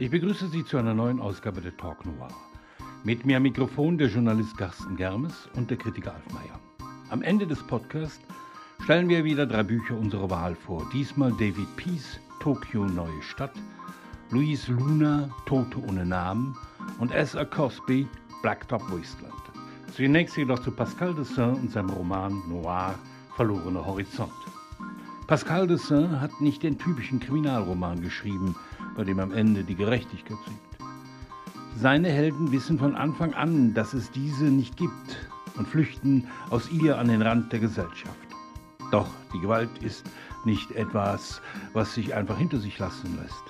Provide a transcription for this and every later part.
Ich begrüße Sie zu einer neuen Ausgabe der Talk Noir. Mit mir am Mikrofon der Journalist Carsten Germes und der Kritiker Alf Meyer. Am Ende des Podcasts stellen wir wieder drei Bücher unserer Wahl vor. Diesmal David Peace, Tokio Neue Stadt, Louise Luna, Tote ohne Namen und S.A. Cosby, Blacktop Wasteland. Zunächst jedoch zu Pascal Dessin und seinem Roman Noir, Verlorener Horizont. Pascal Dessin hat nicht den typischen Kriminalroman geschrieben, bei dem am Ende die Gerechtigkeit siegt. Seine Helden wissen von Anfang an, dass es diese nicht gibt und flüchten aus ihr an den Rand der Gesellschaft. Doch die Gewalt ist nicht etwas, was sich einfach hinter sich lassen lässt.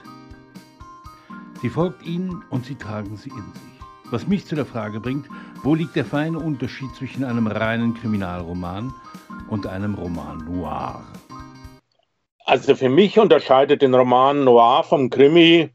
Sie folgt ihnen und sie tragen sie in sich. Was mich zu der Frage bringt, wo liegt der feine Unterschied zwischen einem reinen Kriminalroman und einem Roman noir? Also für mich unterscheidet den Roman noir vom Krimi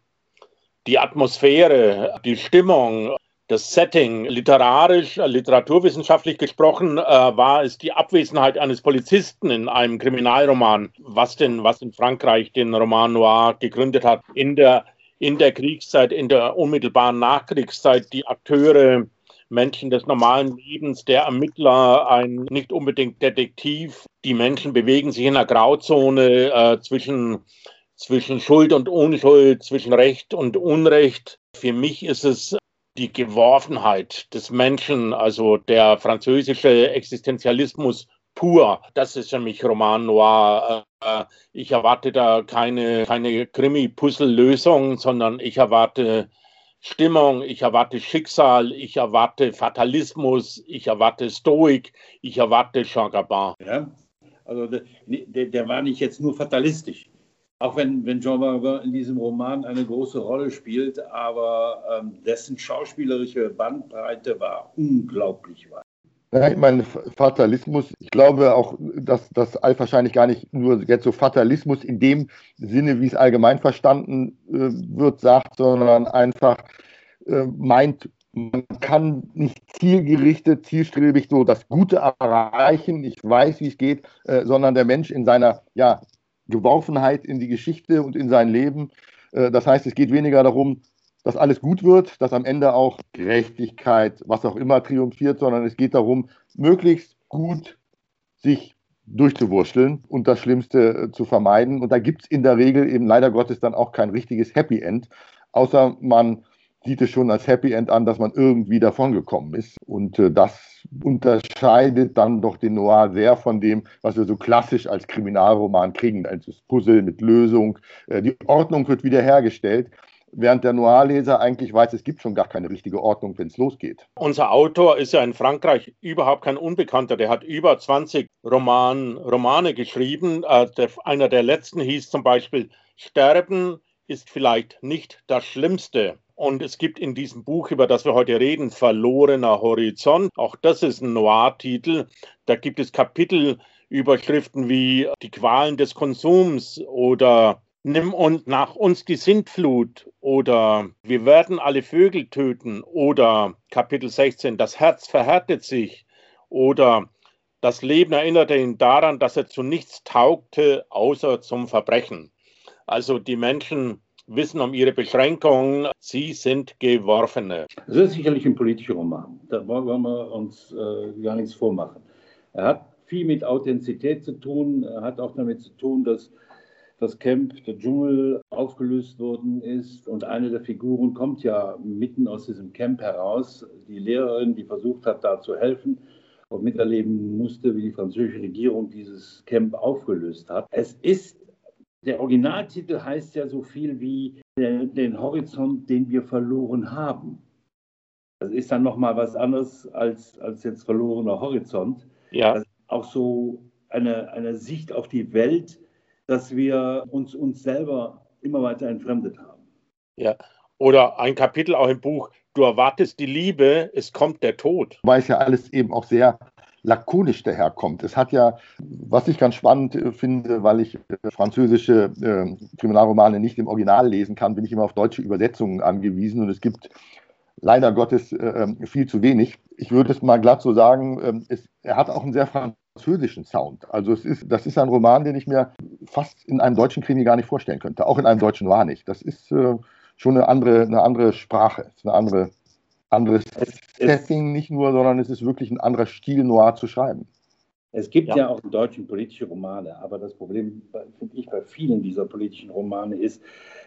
die Atmosphäre, die Stimmung, das Setting. Literarisch, literaturwissenschaftlich gesprochen, äh, war es die Abwesenheit eines Polizisten in einem Kriminalroman, was denn, was in Frankreich den Roman noir gegründet hat. In der in der Kriegszeit, in der unmittelbaren Nachkriegszeit die Akteure, Menschen des normalen Lebens, der Ermittler, ein nicht unbedingt Detektiv. Die Menschen bewegen sich in einer Grauzone äh, zwischen, zwischen Schuld und Unschuld, zwischen Recht und Unrecht. Für mich ist es die Geworfenheit des Menschen, also der französische Existenzialismus pur. Das ist für mich Roman Noir. Äh, ich erwarte da keine, keine Krimi-Puzzle-Lösung, sondern ich erwarte Stimmung, ich erwarte Schicksal, ich erwarte Fatalismus, ich erwarte Stoik, ich erwarte Jean Gabin. Ja, also der, der, war nicht jetzt nur fatalistisch. Auch wenn, wenn Jean Gabin in diesem Roman eine große Rolle spielt, aber ähm, dessen schauspielerische Bandbreite war unglaublich weit. Ja, ich meine, Fatalismus, ich glaube auch, dass das wahrscheinlich gar nicht nur jetzt so Fatalismus in dem Sinne, wie es allgemein verstanden äh, wird, sagt, sondern einfach äh, meint, man kann nicht zielgerichtet, zielstrebig so das Gute erreichen, ich weiß, wie es geht, äh, sondern der Mensch in seiner ja, Geworfenheit in die Geschichte und in sein Leben. Das heißt, es geht weniger darum, dass alles gut wird, dass am Ende auch Gerechtigkeit, was auch immer triumphiert, sondern es geht darum, möglichst gut sich durchzuwurschteln und das Schlimmste äh, zu vermeiden. Und da gibt es in der Regel eben leider Gottes dann auch kein richtiges Happy End, außer man sieht es schon als Happy End an, dass man irgendwie davongekommen ist. Und äh, das unterscheidet dann doch den Noir sehr von dem, was wir so klassisch als Kriminalroman kriegen. Also Puzzle mit Lösung, äh, die Ordnung wird wiederhergestellt während der Noir-Leser eigentlich weiß, es gibt schon gar keine richtige Ordnung, wenn es losgeht. Unser Autor ist ja in Frankreich überhaupt kein Unbekannter. Der hat über 20 Roman, Romane geschrieben. Äh, einer der letzten hieß zum Beispiel Sterben ist vielleicht nicht das Schlimmste. Und es gibt in diesem Buch, über das wir heute reden, Verlorener Horizont. Auch das ist ein Noir-Titel. Da gibt es Kapitelüberschriften wie Die Qualen des Konsums oder Nimm und nach uns die Sintflut oder wir werden alle Vögel töten oder Kapitel 16, das Herz verhärtet sich oder das Leben erinnerte ihn daran, dass er zu nichts taugte, außer zum Verbrechen. Also die Menschen wissen um ihre Beschränkungen, sie sind Geworfene. Das ist sicherlich ein politischer Roman, da wollen wir uns äh, gar nichts vormachen. Er hat viel mit Authentizität zu tun, er hat auch damit zu tun, dass das Camp, der Dschungel aufgelöst worden ist. Und eine der Figuren kommt ja mitten aus diesem Camp heraus, die Lehrerin, die versucht hat, da zu helfen und miterleben musste, wie die französische Regierung dieses Camp aufgelöst hat. Es ist, der Originaltitel heißt ja so viel wie den, den Horizont, den wir verloren haben. Das ist dann nochmal was anderes als, als jetzt verlorener Horizont. Ja. Auch so eine, eine Sicht auf die Welt, dass wir uns uns selber immer weiter entfremdet haben. Ja, oder ein Kapitel auch im Buch, du erwartest die Liebe, es kommt der Tod. Weil es ja alles eben auch sehr lakonisch daherkommt. Es hat ja, was ich ganz spannend äh, finde, weil ich äh, französische äh, Kriminalromane nicht im Original lesen kann, bin ich immer auf deutsche Übersetzungen angewiesen und es gibt leider Gottes äh, ähm, viel zu wenig. Ich würde es mal glatt so sagen, ähm, es, er hat auch einen sehr französischen Sound. Also es ist, das ist ein Roman, den ich mir fast in einem deutschen Krimi gar nicht vorstellen könnte, auch in einem deutschen war nicht. Das ist, äh, schon eine andere, eine andere Sprache, eine andere, anderes Setting nicht nur, sondern es ist wirklich ein anderer Stil, Noir zu schreiben. Es gibt ja. ja auch in Deutschen politische Romane, aber das Problem, finde ich, bei vielen dieser politischen Romane ist,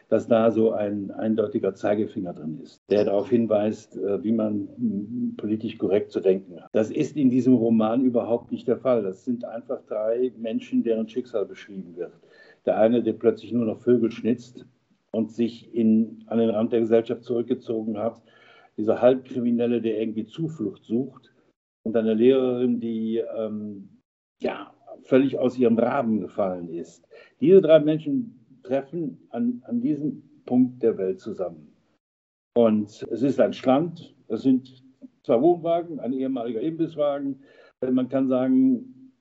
dass da so ein eindeutiger Zeigefinger drin ist, der darauf hinweist, äh, wie man hm, politisch korrekt zu denken hat. Das ist in diesem Roman überhaupt nicht der Fall. Das sind einfach drei Menschen, deren Schicksal beschrieben wird. Der eine, der plötzlich nur noch Vögel schnitzt und sich in, an den Rand der Gesellschaft zurückgezogen hat. Dieser Halbkriminelle, der irgendwie Zuflucht sucht. Und eine Lehrerin, die ähm, ja, völlig aus ihrem Rahmen gefallen ist. Diese drei Menschen treffen an, an diesem Punkt der Welt zusammen. Und es ist ein Strand, es sind zwei Wohnwagen, ein ehemaliger Imbisswagen. Man kann sagen,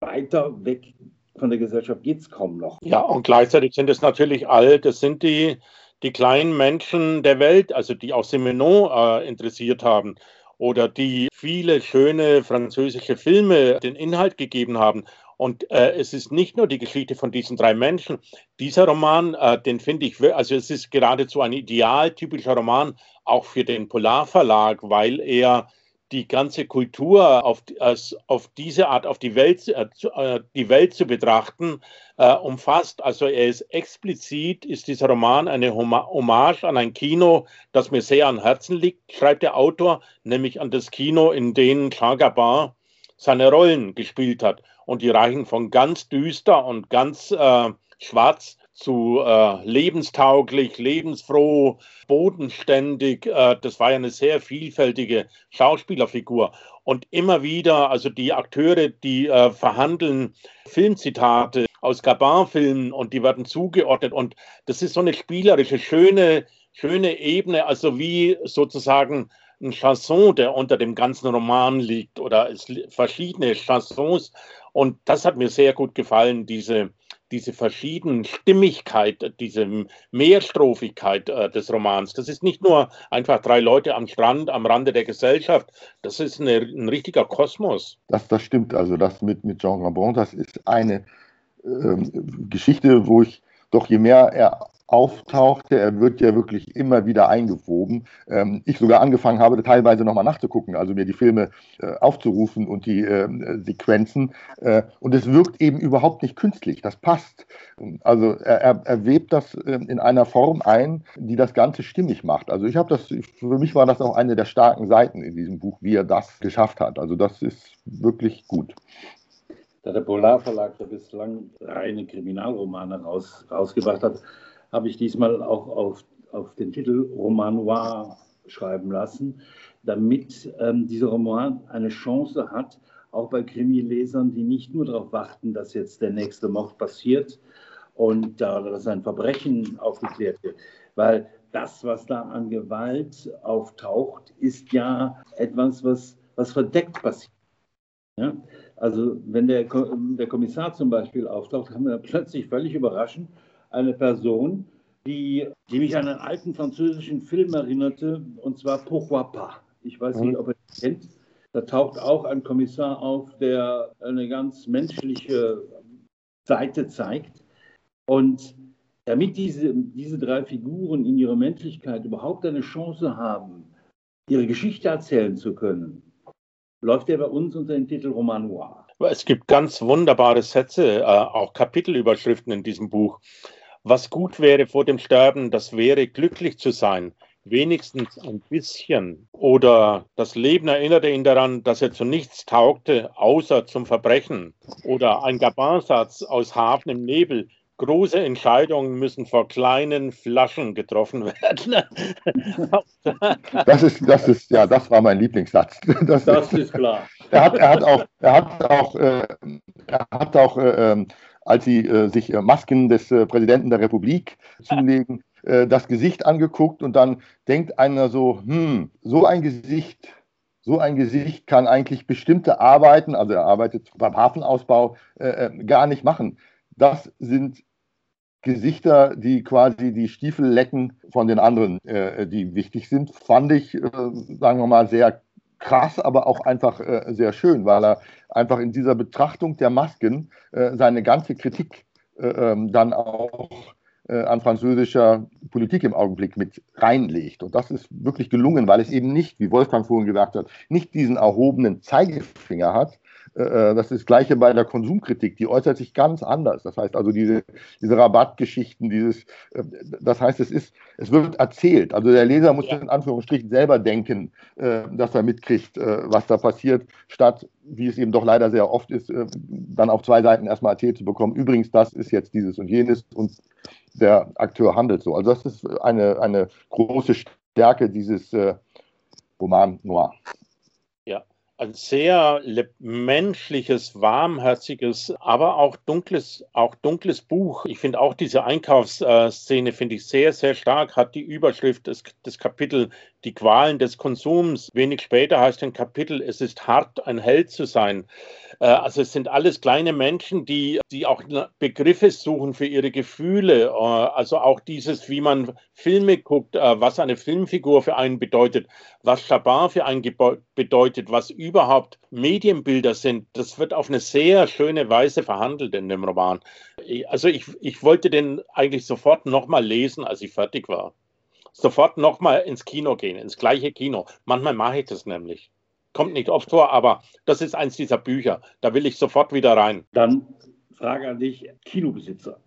weiter weg von der Gesellschaft geht es kaum noch. Ja, und gleichzeitig sind es natürlich all, das sind die, die kleinen Menschen der Welt, also die auch Simenon äh, interessiert haben oder die viele schöne französische Filme den Inhalt gegeben haben. Und äh, es ist nicht nur die Geschichte von diesen drei Menschen. Dieser Roman, äh, den finde ich, also es ist geradezu ein idealtypischer Roman, auch für den Polarverlag, weil er die ganze Kultur auf, als, auf diese Art, auf die Welt, äh, äh, die Welt zu betrachten, äh, umfasst. Also er ist explizit, ist dieser Roman eine Hommage an ein Kino, das mir sehr am Herzen liegt, schreibt der Autor, nämlich an das Kino, in dem Jean Gabin seine Rollen gespielt hat. Und die reichen von ganz düster und ganz äh, schwarz zu äh, lebenstauglich, lebensfroh, bodenständig. Äh, das war ja eine sehr vielfältige Schauspielerfigur. Und immer wieder, also die Akteure, die äh, verhandeln Filmzitate aus Gabin-Filmen und die werden zugeordnet. Und das ist so eine spielerische, schöne, schöne Ebene, also wie sozusagen ein Chanson, der unter dem ganzen Roman liegt oder es verschiedene Chansons. Und das hat mir sehr gut gefallen, diese, diese verschiedenen Stimmigkeit, diese Mehrstrophigkeit äh, des Romans. Das ist nicht nur einfach drei Leute am Strand, am Rande der Gesellschaft. Das ist eine, ein richtiger Kosmos. Das, das stimmt. Also das mit, mit Jean Gabon, das ist eine äh, Geschichte, wo ich doch je mehr er auftauchte. Er wird ja wirklich immer wieder eingewoben. Ähm, ich sogar angefangen habe, teilweise nochmal nachzugucken, also mir die Filme äh, aufzurufen und die äh, Sequenzen. Äh, und es wirkt eben überhaupt nicht künstlich. Das passt. Also er, er webt das ähm, in einer Form ein, die das Ganze stimmig macht. Also ich habe das, für mich war das auch eine der starken Seiten in diesem Buch, wie er das geschafft hat. Also das ist wirklich gut. Da der Polarverlag ja bislang reine Kriminalromane raus, rausgebracht hat, habe ich diesmal auch auf, auf den Titel Roman Noir schreiben lassen, damit ähm, dieser Roman eine Chance hat, auch bei Krimi-Lesern, die nicht nur darauf warten, dass jetzt der nächste Mord passiert und äh, dass ein Verbrechen aufgeklärt wird. Weil das, was da an Gewalt auftaucht, ist ja etwas, was, was verdeckt passiert. Ja? Also wenn der, der Kommissar zum Beispiel auftaucht, haben wir plötzlich völlig überraschend eine Person, die, die mich an einen alten französischen Film erinnerte, und zwar Pourquoi pas. Ich weiß nicht, mhm. ob ihr ihn kennt. Da taucht auch ein Kommissar auf, der eine ganz menschliche Seite zeigt. Und damit diese, diese drei Figuren in ihrer Menschlichkeit überhaupt eine Chance haben, ihre Geschichte erzählen zu können, läuft er bei uns unter dem Titel Roman Noir. Es gibt ganz wunderbare Sätze, äh, auch Kapitelüberschriften in diesem Buch. Was gut wäre vor dem Sterben, das wäre glücklich zu sein, wenigstens ein bisschen. Oder das Leben erinnerte ihn daran, dass er zu nichts taugte, außer zum Verbrechen. Oder ein Gabansatz aus Hafen im Nebel. Große Entscheidungen müssen vor kleinen Flaschen getroffen werden. das ist, das ist, ja, das war mein Lieblingssatz. Das, das ist klar. Er hat, er hat auch, er hat auch, äh, er hat auch äh, ähm, als sie äh, sich äh, Masken des äh, Präsidenten der Republik zulegen, äh, das Gesicht angeguckt und dann denkt einer so, hm, so ein Gesicht, so ein Gesicht kann eigentlich bestimmte Arbeiten, also er arbeitet beim Hafenausbau, äh, äh, gar nicht machen. Das sind Gesichter, die quasi die Stiefel lecken von den anderen, die wichtig sind, fand ich, sagen wir mal, sehr krass, aber auch einfach äh, sehr schön, weil er einfach in dieser Betrachtung der Masken äh, seine ganze Kritik äh, ähm, dann auch äh, an französischer Politik im Augenblick mit reinlegt. Und das ist wirklich gelungen, weil es eben nicht, wie Wolfgang vorhin gesagt hat, nicht diesen erhobenen Zeigefinger hat, das ist das Gleiche bei der Konsumkritik, die äußert sich ganz anders. Das heißt also, diese, diese Rabattgeschichten, dieses, äh, das heißt, es ist, es wird erzählt. Also der Leser muss ja. in Anführungsstrichen selber denken, dass er mitkriegt, was da passiert, statt, wie es eben doch leider sehr oft ist, dann auf zwei Seiten erstmal erzählt zu bekommen. Übrigens, das ist jetzt dieses und jenes und der Akteur handelt so. Also das ist eine, eine große Stärke dieses Roman Noir ein sehr menschliches, warmherziges, aber auch dunkles, auch dunkles Buch. Ich finde auch diese Einkaufsszene finde ich sehr, sehr stark. Hat die Überschrift des, des Kapitel Die Qualen des Konsums. Wenig später heißt ein Kapitel Es ist hart, ein Held zu sein. Äh, also es sind alles kleine Menschen, die, die auch Begriffe suchen für ihre Gefühle. Äh, also auch dieses, wie man Filme guckt, äh, was eine Filmfigur für einen bedeutet, was Chabar für einen bedeutet, was überhaupt Medienbilder sind. Das wird auf eine sehr schöne Weise verhandelt in dem Roman. Also ich, ich wollte den eigentlich sofort nochmal lesen, als ich fertig war. Sofort nochmal ins Kino gehen, ins gleiche Kino. Manchmal mache ich das nämlich. Kommt nicht oft vor, aber das ist eins dieser Bücher. Da will ich sofort wieder rein. Dann Frage an dich, Kinobesitzer.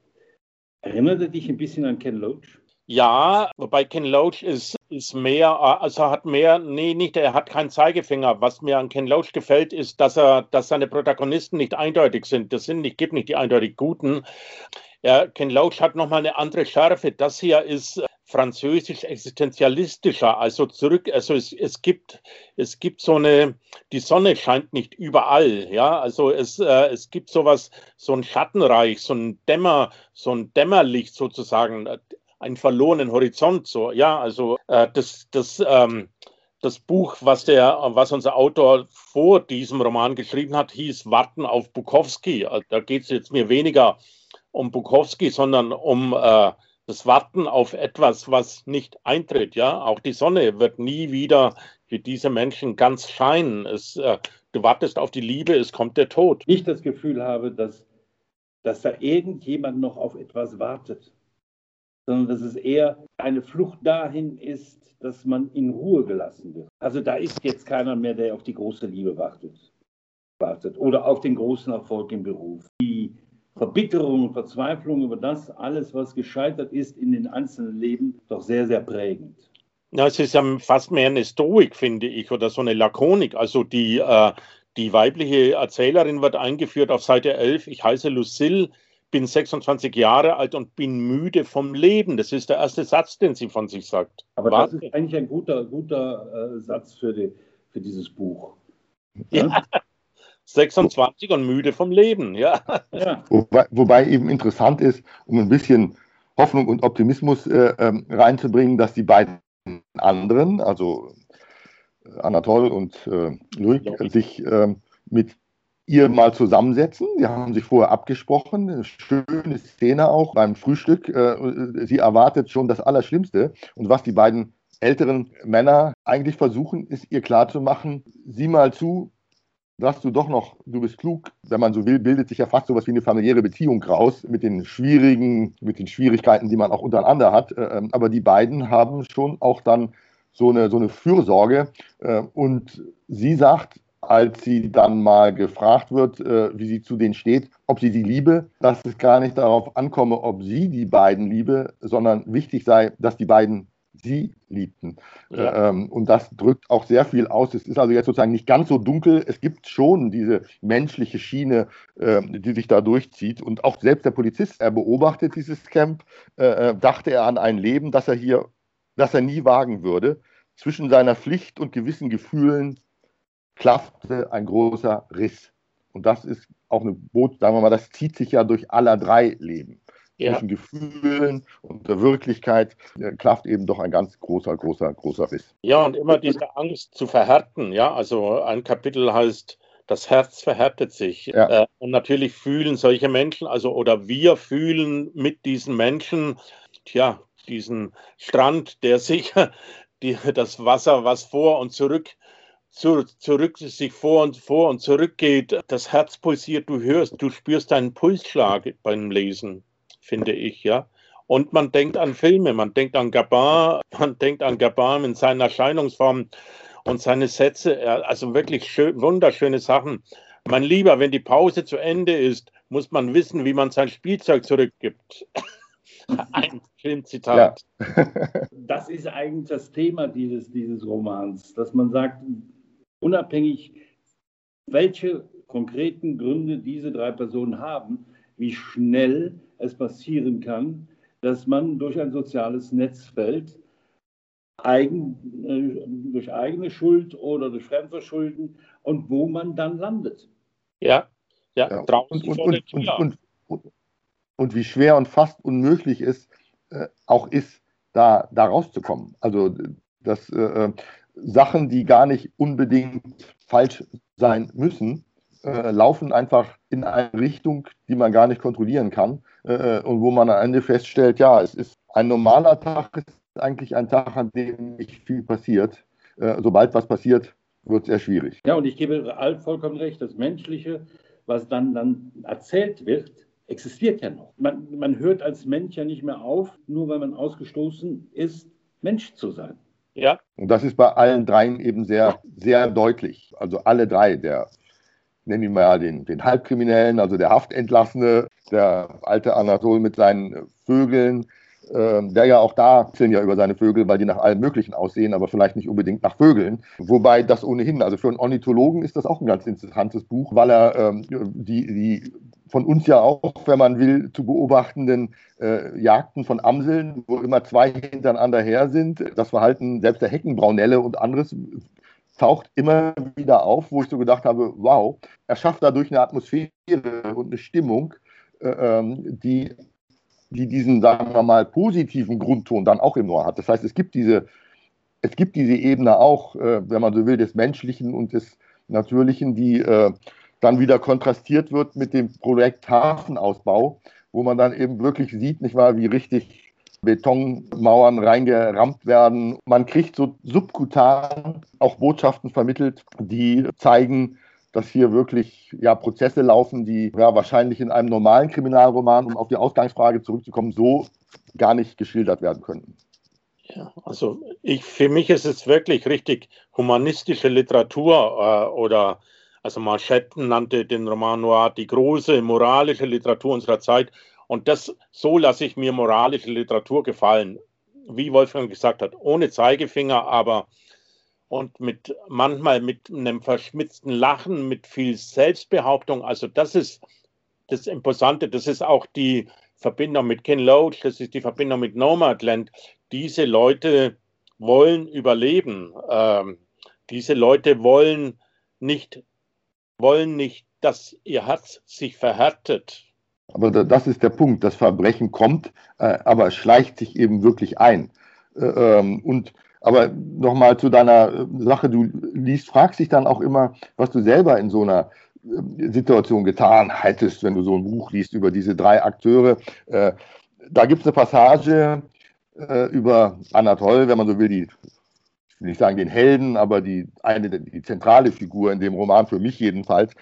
Erinnert er dich ein bisschen an Ken Loach? Ja, wobei Ken Loach ist, ist mehr, also hat mehr, nee, nicht, er hat keinen Zeigefinger. Was mir an Ken Loach gefällt, ist, dass er, dass seine Protagonisten nicht eindeutig sind. Das sind nicht, gibt nicht die eindeutig Guten. Ja, Ken Loach hat nochmal eine andere Schärfe. Das hier ist französisch existenzialistischer, also zurück, also es, es gibt, es gibt so eine, die Sonne scheint nicht überall, ja, also es, äh, es gibt sowas, so ein Schattenreich, so ein Dämmer, so ein Dämmerlicht sozusagen, einen verlorenen Horizont. So, ja, also äh, das, das, ähm, das Buch, was, der, was unser Autor vor diesem Roman geschrieben hat, hieß Warten auf Bukowski. Also, da geht es jetzt mir weniger um Bukowski, sondern um äh, das Warten auf etwas, was nicht eintritt. Ja, auch die Sonne wird nie wieder für diese Menschen ganz scheinen. Es, äh, du wartest auf die Liebe, es kommt der Tod. Ich das Gefühl habe, dass, dass da irgendjemand noch auf etwas wartet sondern dass es eher eine Flucht dahin ist, dass man in Ruhe gelassen wird. Also da ist jetzt keiner mehr, der auf die große Liebe wartet, wartet oder auf den großen Erfolg im Beruf. Die Verbitterung und Verzweiflung über das alles, was gescheitert ist in den einzelnen Leben, doch sehr, sehr prägend. Ja, es ist ja fast mehr eine Stoik, finde ich, oder so eine Lakonik. Also die, äh, die weibliche Erzählerin wird eingeführt auf Seite 11. Ich heiße Lucille, bin 26 Jahre alt und bin müde vom Leben. Das ist der erste Satz, den sie von sich sagt. Aber Warte. das ist eigentlich ein guter, guter äh, Satz für, die, für dieses Buch. Ja? ja. 26 und müde vom Leben, ja. ja. Wobei, wobei, eben interessant ist, um ein bisschen Hoffnung und Optimismus äh, ähm, reinzubringen, dass die beiden anderen, also Anatole und äh, Luik, sich äh, mit ihr mal zusammensetzen. Sie haben sich vorher abgesprochen. Eine schöne Szene auch beim Frühstück. Äh, sie erwartet schon das Allerschlimmste. Und was die beiden älteren Männer eigentlich versuchen, ist ihr klarzumachen, sieh mal zu, dass du doch noch, du bist klug, wenn man so will, bildet sich ja fast so etwas wie eine familiäre Beziehung raus mit den schwierigen, mit den Schwierigkeiten, die man auch untereinander hat. Äh, ähm, aber die beiden haben schon auch dann so eine, so eine Fürsorge. Äh, und sie sagt, als sie dann mal gefragt wird, äh, wie sie zu denen steht, ob sie die liebe, dass es gar nicht darauf ankomme, ob sie die beiden liebe, sondern wichtig sei, dass die beiden sie liebten. Ja. Ähm, und das drückt auch sehr viel aus. Es ist also jetzt sozusagen nicht ganz so dunkel. Es gibt schon diese menschliche Schiene, äh, die sich da durchzieht. Und auch selbst der Polizist, er beobachtet dieses Camp, äh, äh dachte er an ein Leben, das er hier, das er nie wagen würde. Zwischen seiner Pflicht und gewissen Gefühlen klaffte ein großer Riss. Und das ist auch eine Boot, sagen wir mal, das zieht sich ja durch aller drei Leben. Ja. Zwischen Gefühlen und der Wirklichkeit äh, klafft eben doch ein ganz großer, großer, großer Riss. Ja, und immer diese Angst zu verhärten. Ja, also ein Kapitel heißt, das Herz verhärtet sich. Ja. Äh, und natürlich fühlen solche Menschen, also oder wir fühlen mit diesen Menschen, tja, diesen Strand, der sich, die, das Wasser, was vor und zurück zu, zurück, sich vor und vor und zurück geht, das Herz pulsiert, du hörst, du spürst deinen Pulsschlag beim Lesen, finde ich, ja. Und man denkt an Filme, man denkt an Gabin, man denkt an Gabin in seinen Erscheinungsformen und seine Sätze, also wirklich schön, wunderschöne Sachen. Mein Lieber, wenn die Pause zu Ende ist, muss man wissen, wie man sein Spielzeug zurückgibt. Ein Filmzitat. Ja. das ist eigentlich das Thema dieses, dieses Romans, dass man sagt, unabhängig, welche konkreten Gründe diese drei Personen haben, wie schnell es passieren kann, dass man durch ein soziales Netz fällt, eigen, äh, durch eigene Schuld oder durch Fremdverschulden und wo man dann landet. Ja, ja, ja. draußen und, und, und, und, und, wie schwer und fast unmöglich es äh, auch ist, da, da rauszukommen. Also dass äh, äh, Sachen, die gar nicht unbedingt falsch sein müssen, äh, laufen einfach in eine Richtung, die man gar nicht kontrollieren kann äh, und wo man am Ende feststellt, ja, es ist ein normaler Tag, ist eigentlich ein Tag, an dem nicht viel passiert. Äh, sobald was passiert, wird es sehr schwierig. Ja, und ich gebe Alf vollkommen recht, das Menschliche, was dann, dann erzählt wird, existiert ja noch. Man, man hört als Mensch ja nicht mehr auf, nur weil man ausgestoßen ist, Mensch zu sein. Ja. Und das ist bei allen dreien eben sehr, sehr deutlich. Also alle drei, der nennen wir mal den, den Halbkriminellen, also der Haftentlassene, der alte Anatol mit seinen Vögeln, ähm, der ja auch da sind ja über seine Vögel, weil die nach allem Möglichen aussehen, aber vielleicht nicht unbedingt nach Vögeln. Wobei das ohnehin, also für einen Ornithologen ist das auch ein ganz interessantes Buch, weil er ähm, die, die von uns ja auch, wenn man will, zu beobachtenden äh, Jagden von Amseln, wo immer zwei hintereinander her sind, das Verhalten selbst der Heckenbraunelle und anderes taucht immer wieder auf, wo ich so gedacht habe, wow, er schafft dadurch eine Atmosphäre und eine Stimmung, äh, ähm, die die diesen, sagen wir mal, positiven Grundton dann auch im Noir hat. Das heißt, es gibt diese, es gibt diese Ebene auch, äh, wenn man so will, des Menschlichen und des Natürlichen, die äh, dann wieder kontrastiert wird mit dem Projekt Hafenausbau, wo man dann eben wirklich sieht, nicht wahr, wie richtig Betonmauern reingerammt werden. Man kriegt so subkutan auch Botschaften vermittelt, die zeigen, dass hier wirklich ja, Prozesse laufen, die ja, wahrscheinlich in einem normalen Kriminalroman, um auf die Ausgangsfrage zurückzukommen, so gar nicht geschildert werden könnten. Ja, also ich, für mich ist es wirklich richtig humanistische Literatur äh, oder also Marchetten nannte den Roman Noir die große moralische Literatur unserer Zeit. Und das, so lasse ich mir moralische Literatur gefallen. Wie Wolfgang gesagt hat, ohne Zeigefinger, aber und mit manchmal mit einem verschmitzten Lachen, mit viel Selbstbehauptung. Also das ist das Imposante. Das ist auch die Verbindung mit Ken Loach, das ist die Verbindung mit Nomadland. Diese Leute wollen überleben. Ähm, diese Leute wollen nicht, wollen nicht, dass ihr Herz sich verhärtet. Aber das ist der Punkt. Das Verbrechen kommt, äh, aber schleicht sich eben wirklich ein. Äh, ähm, und aber nochmal zu deiner äh, Sache, du liest, fragst dich dann auch immer, was du selber in so einer Situation getan hättest, wenn du so ein Buch liest über diese drei Akteure. Da gibt es eine Passage über Anatol, wenn man so will, die, ich will nicht sagen den Helden, aber die, eine, die zentrale Figur in dem Roman, für mich jedenfalls,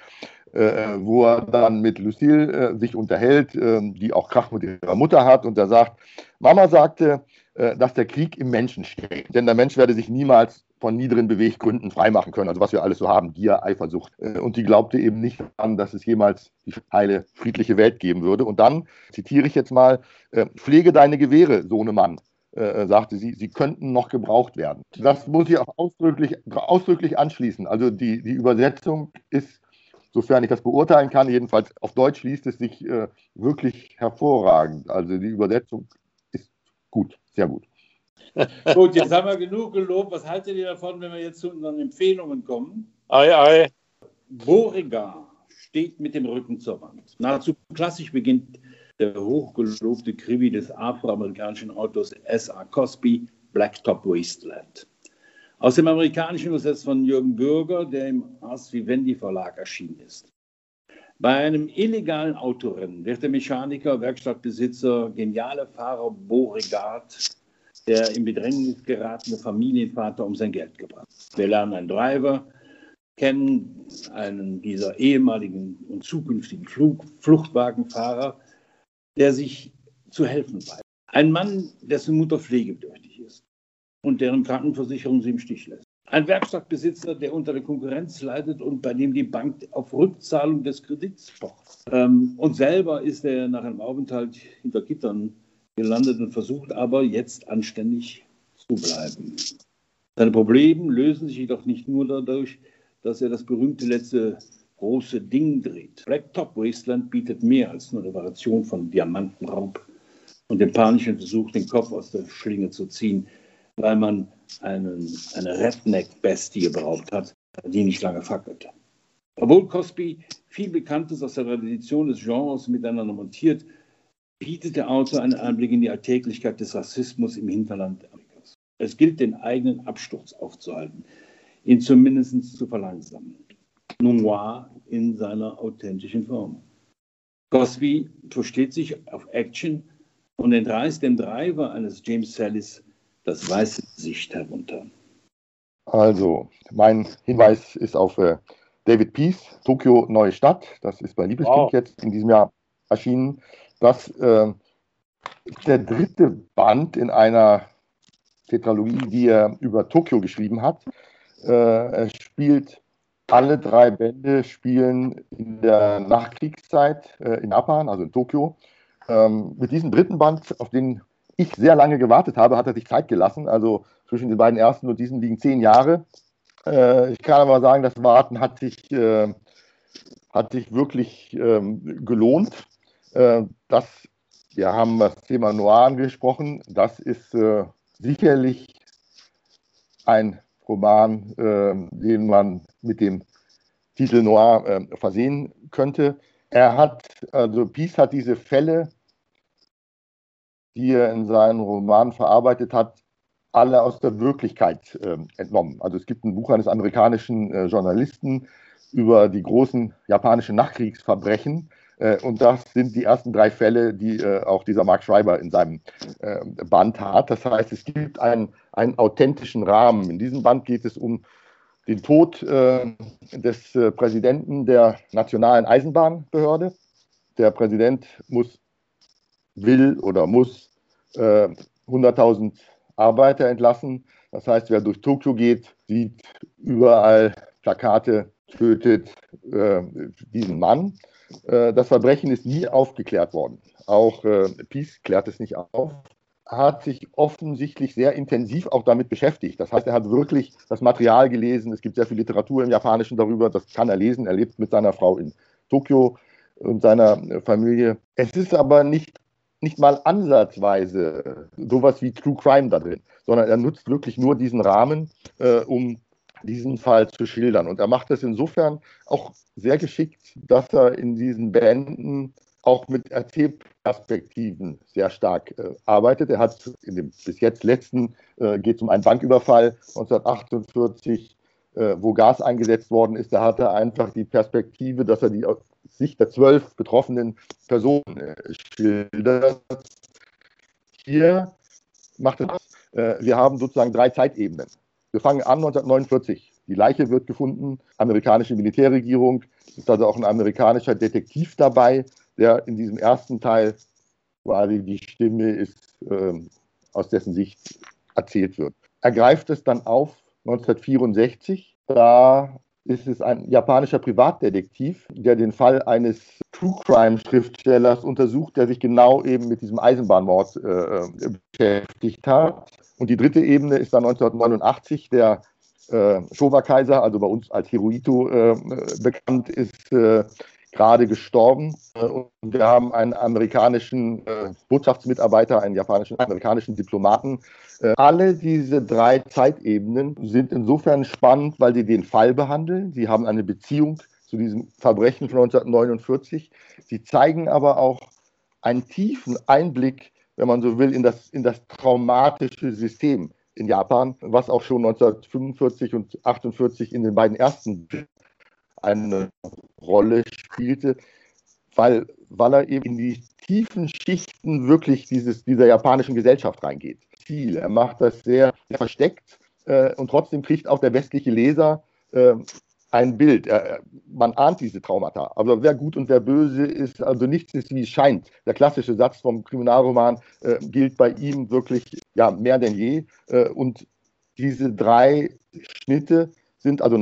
wo er dann mit Lucille sich unterhält, die auch Krach mit ihrer Mutter hat und er sagt, Mama sagte, äh, dass der Krieg im Menschen steckt. Denn der Mensch werde sich niemals von niederen Beweggründen freimachen können, also was wir alles so haben, Gier, Eifersucht. Äh, und die glaubte eben nicht an, dass es jemals die heile, friedliche Welt geben würde. Und dann, zitiere ich jetzt mal, äh, pflege deine Gewehre, Sohnemann, sagte sie, sie könnten noch gebraucht werden. Das muss ich auch ausdrücklich, ausdrücklich anschließen. Also die, die Übersetzung ist, sofern ich das beurteilen kann, jedenfalls auf Deutsch liest es sich wirklich hervorragend. Also die Übersetzung ist gut. Sehr gut. gut, jetzt haben wir genug gelobt. Was haltet ihr davon, wenn wir jetzt zu unseren Empfehlungen kommen? Ei, ei. Beauregard steht mit dem Rücken zur Wand. Nahezu klassisch beginnt der hochgelobte Krimi des afroamerikanischen Autors S.A. Cosby, Blacktop Wasteland. Aus dem amerikanischen übersetzt von Jürgen Bürger, der im Ars Vivendi Verlag erschienen ist. Bei einem illegalen Autorennen wird der Mechaniker, Werkstattbesitzer, geniale Fahrer Beauregard, der in Bedrängnis geratene Familienvater, um sein Geld gebracht. Wir lernen einen Driver kennen, einen dieser ehemaligen und zukünftigen Flug Fluchtwagenfahrer, der sich zu helfen weiß. Ein Mann, dessen Mutter pflegebedürftig ist und deren Krankenversicherung sie im Stich lässt. Ein Werkstattbesitzer, der unter der Konkurrenz leidet und bei dem die Bank auf Rückzahlung des Kredits pocht. Ähm, und selber ist er nach einem Aufenthalt hinter Gittern gelandet und versucht aber jetzt anständig zu bleiben. Seine Probleme lösen sich jedoch nicht nur dadurch, dass er das berühmte letzte große Ding dreht. Blacktop Wasteland bietet mehr als nur eine Variation von Diamantenraub und dem panischen Versuch, den Kopf aus der Schlinge zu ziehen, weil man einen, eine Redneck-Bestie beraubt hat, die nicht lange fackelt. Obwohl Cosby viel Bekanntes aus der Tradition des Genres miteinander montiert, bietet der Autor einen Einblick in die Alltäglichkeit des Rassismus im Hinterland Amerikas. Es gilt, den eigenen Absturz aufzuhalten, ihn zumindest zu verlangsamen. Noir in seiner authentischen Form. Cosby versteht sich auf Action und entreißt dem Driver eines James Sallis das weiße Gesicht herunter. Also, mein Hinweis ist auf äh, David Peace, Tokio Neue Stadt. Das ist bei Liebeskind wow. jetzt in diesem Jahr erschienen. Das äh, ist der dritte Band in einer Tetralogie, die er über Tokio geschrieben hat. Äh, er spielt alle drei Bände spielen in der Nachkriegszeit äh, in Japan, also in Tokio. Ähm, mit diesem dritten Band, auf den ich sehr lange gewartet habe, hat er sich Zeit gelassen. Also zwischen den beiden ersten und diesen liegen zehn Jahre. Äh, ich kann aber sagen, das Warten hat sich, äh, hat sich wirklich ähm, gelohnt. Äh, das, wir haben das Thema Noir angesprochen. Das ist äh, sicherlich ein Roman, ähm, den man mit dem Titel Noir ähm, versehen könnte. Er hat, also Peace hat diese Fälle die er in seinen Romanen verarbeitet hat, alle aus der Wirklichkeit äh, entnommen. Also es gibt ein Buch eines amerikanischen äh, Journalisten über die großen japanischen Nachkriegsverbrechen. Äh, und das sind die ersten drei Fälle, die äh, auch dieser Mark Schreiber in seinem äh, Band hat. Das heißt, es gibt einen, einen authentischen Rahmen. In diesem Band geht es um den Tod äh, des Präsidenten der Nationalen Eisenbahnbehörde. Der Präsident muss will oder muss äh, 100.000 Arbeiter entlassen. Das heißt, wer durch Tokio geht, sieht überall Plakate, tötet äh, diesen Mann. Äh, das Verbrechen ist nie aufgeklärt worden. Auch äh, Peace klärt es nicht auf. Hat sich offensichtlich sehr intensiv auch damit beschäftigt. Das heißt, er hat wirklich das Material gelesen. Es gibt sehr viel Literatur im Japanischen darüber. Das kann er lesen. Er lebt mit seiner Frau in Tokio und seiner Familie. Es ist aber nicht nicht mal ansatzweise sowas wie True Crime da drin, sondern er nutzt wirklich nur diesen Rahmen, äh, um diesen Fall zu schildern. Und er macht das insofern auch sehr geschickt, dass er in diesen Bänden auch mit Erzählperspektiven sehr stark äh, arbeitet. Er hat in dem bis jetzt letzten, äh, geht es um einen Banküberfall 1948, äh, wo Gas eingesetzt worden ist. Da hat er einfach die Perspektive, dass er die Sicht der zwölf betroffenen Personen äh, schildert. Hier macht es, äh, wir haben sozusagen drei Zeitebenen. Wir fangen an 1949. Die Leiche wird gefunden, amerikanische Militärregierung, ist also auch ein amerikanischer Detektiv dabei, der in diesem ersten Teil quasi die Stimme ist, äh, aus dessen Sicht erzählt wird. Er greift es dann auf 1964. Da ist es ein japanischer Privatdetektiv, der den Fall eines True Crime Schriftstellers untersucht, der sich genau eben mit diesem Eisenbahnmord äh, äh beschäftigt hat. Und die dritte Ebene ist dann 1989 der äh, Showa-Kaiser, also bei uns als Hirohito äh, bekannt ist, äh, gerade gestorben. Und wir haben einen amerikanischen äh, Botschaftsmitarbeiter, einen japanischen, amerikanischen Diplomaten. Äh, alle diese drei Zeitebenen sind insofern spannend, weil sie den Fall behandeln. Sie haben eine Beziehung zu diesem Verbrechen von 1949. Sie zeigen aber auch einen tiefen Einblick, wenn man so will, in das, in das traumatische System in Japan, was auch schon 1945 und 1948 in den beiden ersten eine Rolle spielte, weil, weil er eben in die tiefen Schichten wirklich dieses, dieser japanischen Gesellschaft reingeht. Ziel. Er macht das sehr, sehr versteckt äh, und trotzdem kriegt auch der westliche Leser äh, ein Bild. Man ahnt diese Traumata. Aber wer gut und wer böse ist, also nichts ist, wie es scheint. Der klassische Satz vom Kriminalroman äh, gilt bei ihm wirklich ja, mehr denn je. Äh, und diese drei Schnitte sind also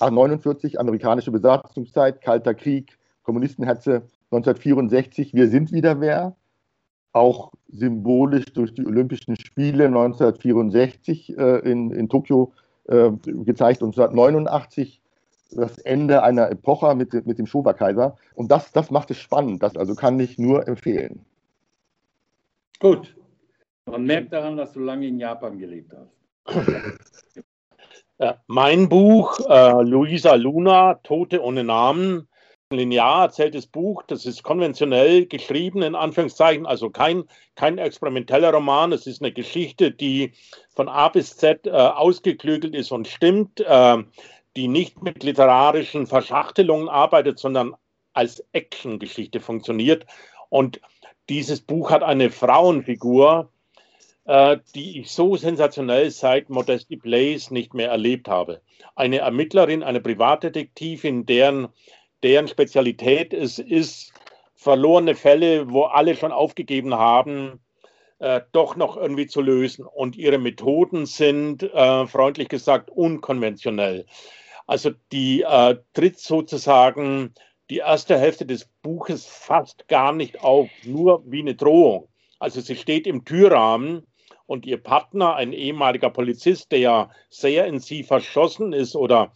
1949, amerikanische Besatzungszeit, Kalter Krieg, Kommunistenhetze, 1964, wir sind wieder wer, auch symbolisch durch die Olympischen Spiele 1964 äh, in, in Tokio äh, gezeigt und 1989 das Ende einer Epoche mit, mit dem Showa-Kaiser. Und das, das macht es spannend. Das also kann ich nur empfehlen. Gut. Man merkt daran, dass du lange in Japan gelebt hast. Ja, mein Buch, äh, Luisa Luna, Tote ohne Namen, linear erzähltes Buch, das ist konventionell geschrieben, in Anführungszeichen, also kein, kein experimenteller Roman, es ist eine Geschichte, die von A bis Z äh, ausgeklügelt ist und stimmt, äh, die nicht mit literarischen Verschachtelungen arbeitet, sondern als Actiongeschichte funktioniert. Und dieses Buch hat eine Frauenfigur, äh, die ich so sensationell seit Modesty Blaze nicht mehr erlebt habe. Eine Ermittlerin, eine Privatdetektivin, deren deren Spezialität es ist, verlorene Fälle, wo alle schon aufgegeben haben, äh, doch noch irgendwie zu lösen. Und ihre Methoden sind, äh, freundlich gesagt, unkonventionell. Also die äh, tritt sozusagen die erste Hälfte des Buches fast gar nicht auf, nur wie eine Drohung. Also sie steht im Türrahmen und ihr Partner, ein ehemaliger Polizist, der ja sehr in sie verschossen ist oder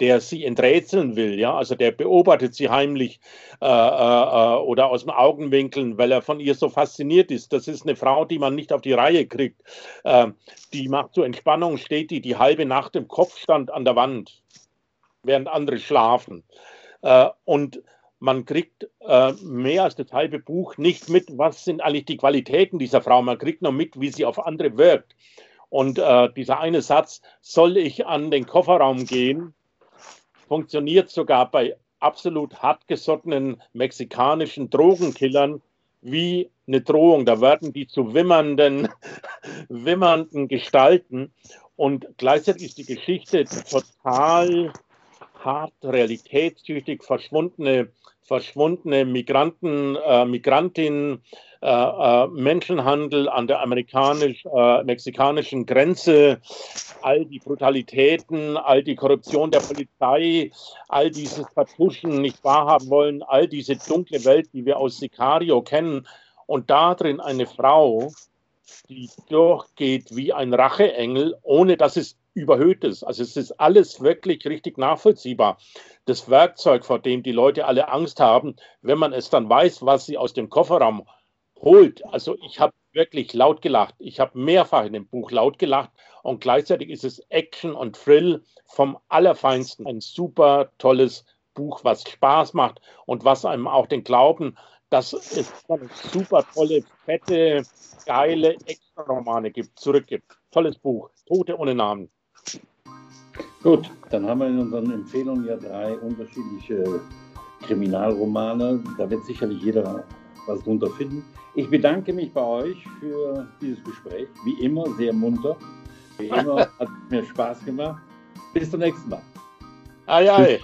der sie enträtseln will, ja, also der beobachtet sie heimlich äh, äh, äh, oder aus dem Augenwinkeln, weil er von ihr so fasziniert ist. Das ist eine Frau, die man nicht auf die Reihe kriegt. Äh, die macht zur Entspannung, steht die die halbe Nacht im Kopfstand an der Wand, während andere schlafen. Äh, und man kriegt äh, mehr als das halbe Buch nicht mit, was sind eigentlich die Qualitäten dieser Frau. Man kriegt nur mit, wie sie auf andere wirkt. Und dieser eine Satz, soll ich an den Kofferraum gehen? funktioniert sogar bei absolut hartgesottenen mexikanischen Drogenkillern wie eine Drohung. Da werden die zu wimmernden, wimmernden Gestalten. Und gleichzeitig ist die Geschichte total hart, realitätstüchtig, verschwundene, verschwundene Migranten, äh, Migrantinnen, äh, äh, Menschenhandel an der amerikanisch-mexikanischen äh, Grenze, all die Brutalitäten, all die Korruption der Polizei, all dieses Vertuschen, nicht wahrhaben wollen, all diese dunkle Welt, die wir aus Sicario kennen. Und da drin eine Frau, die durchgeht wie ein Racheengel, ohne dass es überhöht ist. Also es ist alles wirklich richtig nachvollziehbar. Das Werkzeug, vor dem die Leute alle Angst haben, wenn man es dann weiß, was sie aus dem Kofferraum holt. Also ich habe wirklich laut gelacht. Ich habe mehrfach in dem Buch laut gelacht und gleichzeitig ist es Action und Thrill vom Allerfeinsten. Ein super tolles Buch, was Spaß macht und was einem auch den Glauben, dass es super tolle, fette, geile Extra-Romane gibt, zurückgibt. Tolles Buch. Tote ohne Namen. Gut, dann haben wir in unseren Empfehlungen ja drei unterschiedliche Kriminalromane. Da wird sicherlich jeder was drunter finden. Ich bedanke mich bei euch für dieses Gespräch. Wie immer sehr munter. Wie immer hat mir Spaß gemacht. Bis zum nächsten Mal. Ei, ei.